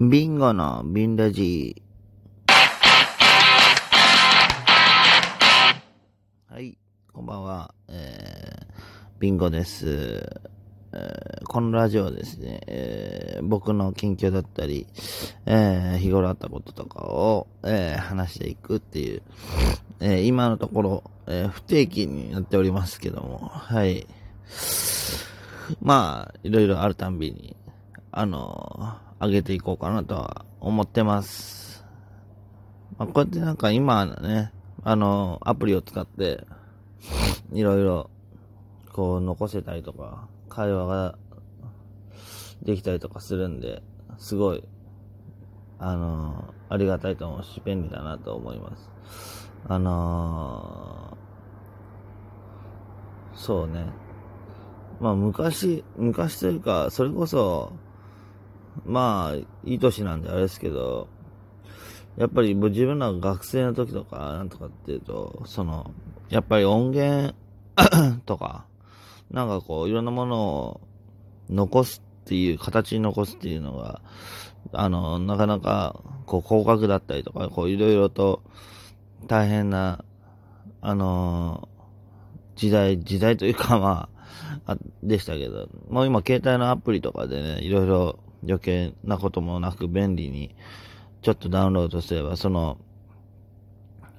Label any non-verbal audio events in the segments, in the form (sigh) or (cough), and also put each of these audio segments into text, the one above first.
ビンゴのビンラジはい、こんばんは。えー、ビンゴです。えーこのラジオはですね、えー僕の近況だったり、えー日頃あったこととかを、えー話していくっていう、えー今のところ、えー不定期になっておりますけども、はい。まあ、いろいろあるたんびに、あの、上げていこうかなとは思ってます。まあ、こうやってなんか今ね、あの、アプリを使って、いろいろ、こう、残せたりとか、会話ができたりとかするんで、すごい、あの、ありがたいと思うし、便利だなと思います。あのそうね。まあ昔、昔というか、それこそ、まあ、いい年なんであれですけど、やっぱり自分ら学生の時とか、なんとかっていうと、その、やっぱり音源 (clears throat) とか、なんかこう、いろんなものを残すっていう、形に残すっていうのが、あの、なかなか、こう、広角だったりとか、こう、いろいろと大変な、あの時代、時代というかまあ、あでしたけど、もう今携帯のアプリとかでね、いろいろ余計なこともなく便利に、ちょっとダウンロードすれば、その、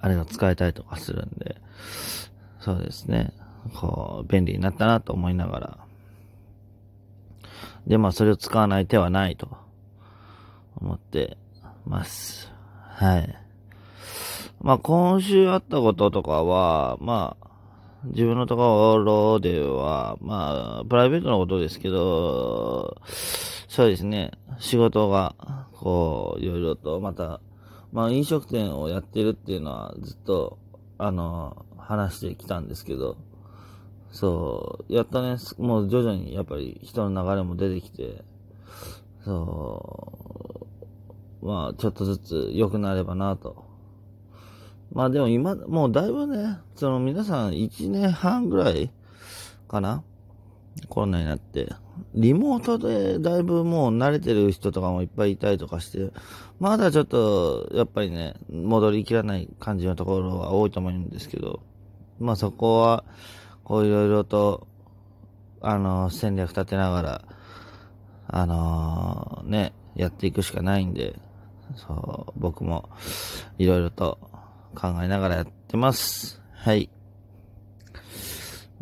あれが使えたりとかするんで、そうですね。こう、便利になったなと思いながら。で、まあ、それを使わない手はないと思ってます。はい。まあ、今週あったこととかは、まあ、自分のところでは、まあ、プライベートのことですけど、そうですね、仕事が、こう、いろいろと、また、まあ、飲食店をやってるっていうのは、ずっと、あの、話してきたんですけど、そう、やっとね、もう徐々にやっぱり人の流れも出てきて、そう、まあ、ちょっとずつ良くなればなと。まあでも今、もうだいぶね、その皆さん1年半ぐらいかなコロナになって。リモートでだいぶもう慣れてる人とかもいっぱいいたりとかして、まだちょっと、やっぱりね、戻りきらない感じのところは多いと思うんですけど、まあそこは、こういろいろと、あの、戦略立てながら、あのね、やっていくしかないんで、そう、僕も、いろいろと考えながらやってます。はい。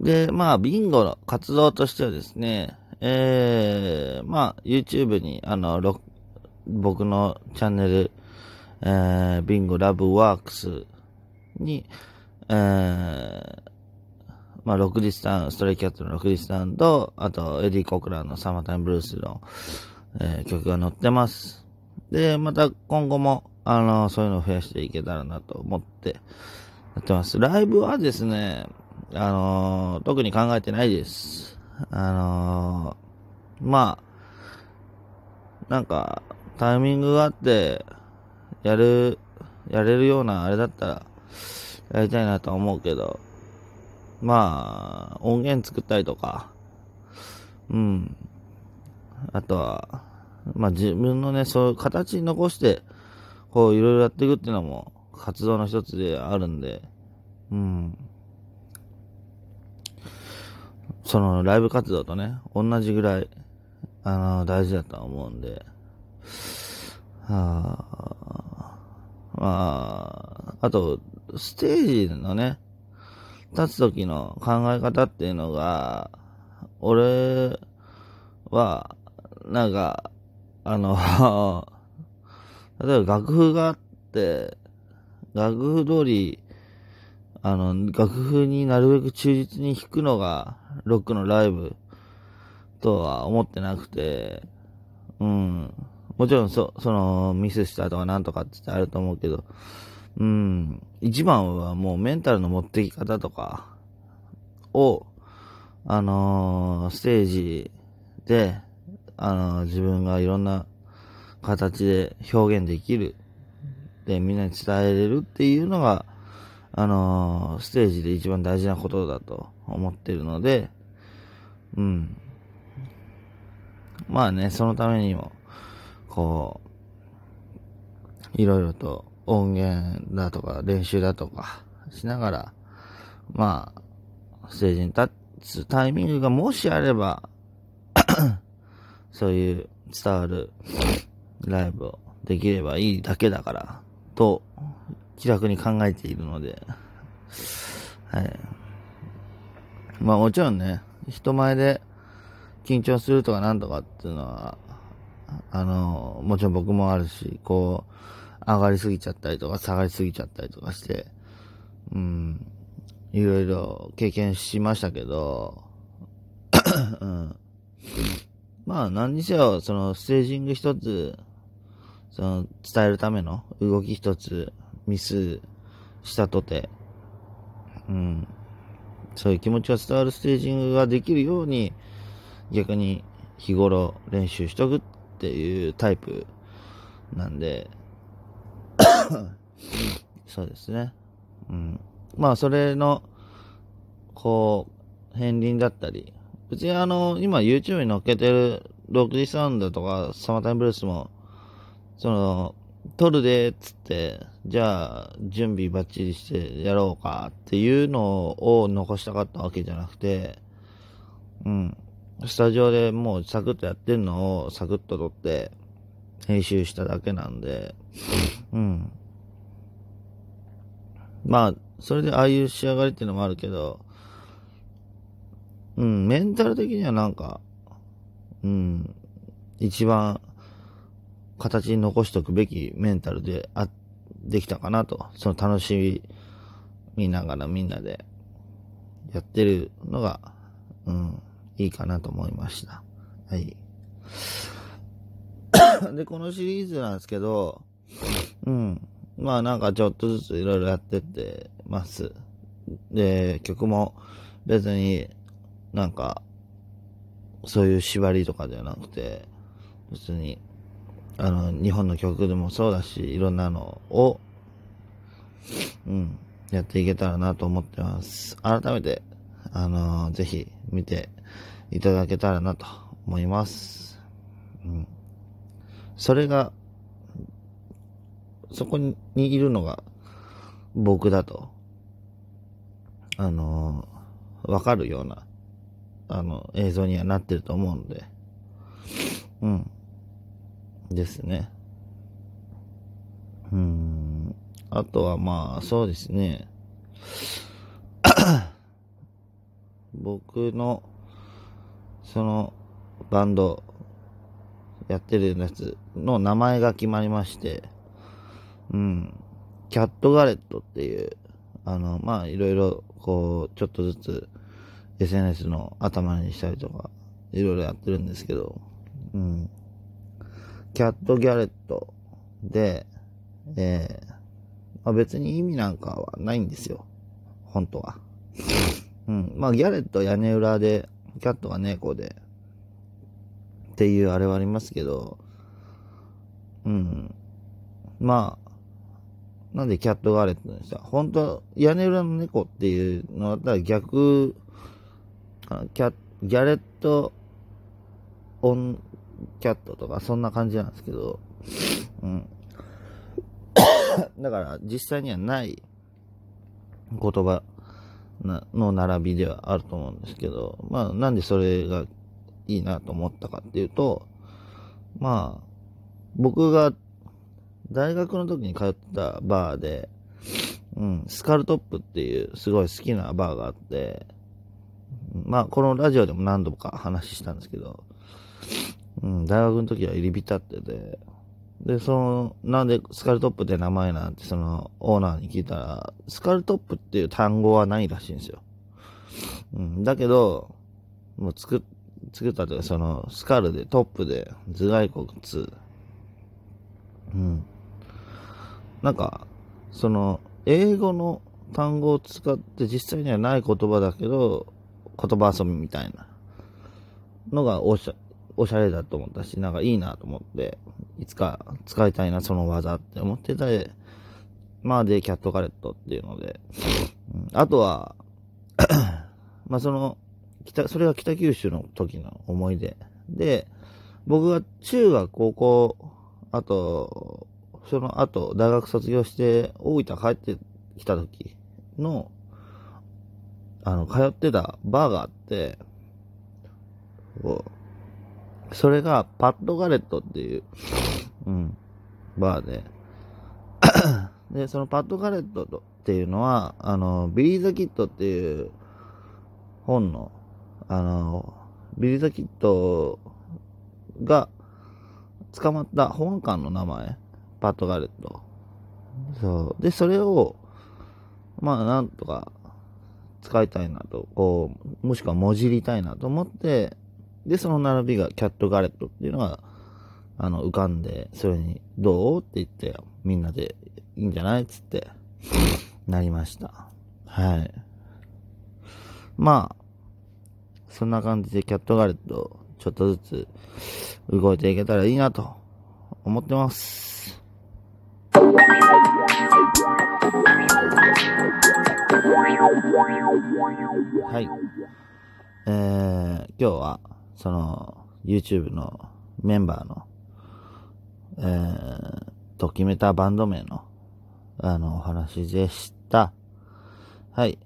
で、まあ、ビンゴの活動としてはですね、えー、まあ、YouTube に、あの、僕のチャンネル、えー、ビンゴラブワークスに、えー、まあ、6時タン、ストレイキャットの6時タンと、あと、エディ・コクランのサマータイムブルースの、えー曲が載ってます。で、また今後も、あの、そういうのを増やしていけたらなと思ってやってます。ライブはですね、あの、特に考えてないです。あの、まあ、なんか、タイミングがあって、やる、やれるようなあれだったら、やりたいなとは思うけど、まあ、音源作ったりとか、うん。あとは、まあ自分のね、そういう形に残して、こういろいろやっていくっていうのも活動の一つであるんで、うん。そのライブ活動とね、同じぐらい、あの、大事だと思うんで、あ、まあ、あと、ステージのね、立つ時の考え方っていうのが、俺は、なんか、あの、(laughs) 例えば楽譜があって、楽譜通り、あの、楽譜になるべく忠実に弾くのが、ロックのライブとは思ってなくて、うん。もちろん、そ、その、ミスしたとかなんとかってあると思うけど、うん。一番はもうメンタルの持ってき方とかを、あのーステージで、あのー自分がいろんな形で表現できる。で、みんなに伝えれるっていうのが、あのーステージで一番大事なことだと思ってるので、うん。まあね、そのためにも、こういろいろと音源だとか練習だとかしながら、まあ、ステージに立つタイミングがもしあれば (coughs) そういう伝わるライブをできればいいだけだから、と、気楽に考えているので、はい。まあもちろんね、人前で緊張するとかなんとかっていうのは、あの、もちろん僕もあるし、こう、上がりすぎちゃったりとか下がりすぎちゃったりとかして、うん、いろいろ経験しましたけど、(coughs) うん、まあ何にせよ、そのステージング一つ、その伝えるための動き一つミスしたとて、うん、そういう気持ちが伝わるステージングができるように、逆に日頃練習しとくっていうタイプなんで、(coughs) そうですね。うん。まあ、それの、こう、片鱗だったり、別にあの、今 YouTube に載っけてる6時サウンドとかサマータイムブルースも、その、撮るで、っつって、じゃあ、準備バッチリしてやろうかっていうのを残したかったわけじゃなくて、うん。スタジオでもうサクッとやってんのをサクッと撮って、編集しただけなんで、うん。まあ、それでああいう仕上がりっていうのもあるけど、うん、メンタル的にはなんか、うん、一番形に残しておくべきメンタルであ、できたかなと。その楽しみながらみんなでやってるのが、うん、いいかなと思いました。はい。(coughs) で、このシリーズなんですけど、うん。まあなんかちょっとずついろいろやってってます。で、曲も別になんか、そういう縛りとかじゃなくて、別にあの、日本の曲でもそうだし、いろんなのを、うん、やっていけたらなと思ってます。改めて、あのー、ぜひ見ていただけたらなと思います。うん。それが、そこにいるのが僕だと、あのー、わかるような、あの、映像にはなってると思うので、うん。ですね。うん。あとはまあ、そうですね。(coughs) 僕の、その、バンド、やってるやつの名前が決まりまして、うん。キャットガレットっていう、あの、まあ、いろいろ、こう、ちょっとずつ、SNS の頭にしたりとか、いろいろやってるんですけど、うん。キャット・ギャレットで、えー、まあ、別に意味なんかはないんですよ。本当は。(laughs) うん。まあ、ギャレット屋根裏で、キャットが猫で、っていうあれはありますけど、うん。まあ、なんでキャットガレットにした？本当屋根裏の猫っていうのだったら逆、キャギャレットオンキャットとか、そんな感じなんですけど、うん。だから、実際にはない言葉の並びではあると思うんですけど、まあ、なんでそれがいいなと思ったかっていうと、まあ、僕が大学の時に通ったバーで、うん、スカルトップっていうすごい好きなバーがあって、まあ、このラジオでも何度か話したんですけど、うん、大学の時は入り浸ってて、で、その、なんでスカルトップって名前なんてそのオーナーに聞いたら、スカルトップっていう単語はないらしいんですよ。うん、だけど、もう作っ、作ったというか、その、スカルでトップで頭蓋骨、うん。なんか、その、英語の単語を使って実際にはない言葉だけど、言葉遊びみたいなのがおっしゃ、おしゃれだと思ったし、なんかいいなと思って、いつか使いたいな、その技って思ってたで、まあで、キャットカレットっていうので、あとは (coughs) まあその、北、それが北九州の時の思い出。で、僕が中学、高校、あと、その後、大学卒業して大分帰ってきた時の、あの、通ってたバーがあって、それがパットギャレットっていう、うん、バーで、(coughs) で、そのパットギャレットっていうのは、あの、ビリー・ザ・キッドっていう本の、あの、ビリー・ザ・キッドが捕まった保安官の名前、パットギャレット。そう。で、それを、まあ、なんとか使いたいなと、こう、もしくはもじりたいなと思って、で、その並びがキャットガレットっていうのが、あの、浮かんで、それに、どう？って言って、みんなでいいんじゃない？つって、なりました。はい。まあ、そんな感じでキャットガレット、ちょっとずつ動いていけたらいいなと思ってます。はい。えー、今日は、その、YouTube のメンバーの、えー、と決めたバンド名の、あの、お話でした。はい。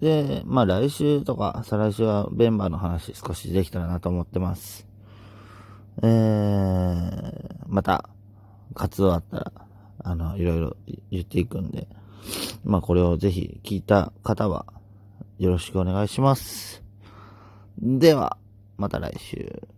で、まあ来週とか、再来週はメンバーの話少しできたらなと思ってます。えー、また、活動あったら、あの、いろいろ言っていくんで、まあこれをぜひ聞いた方は、よろしくお願いします。では、また来週。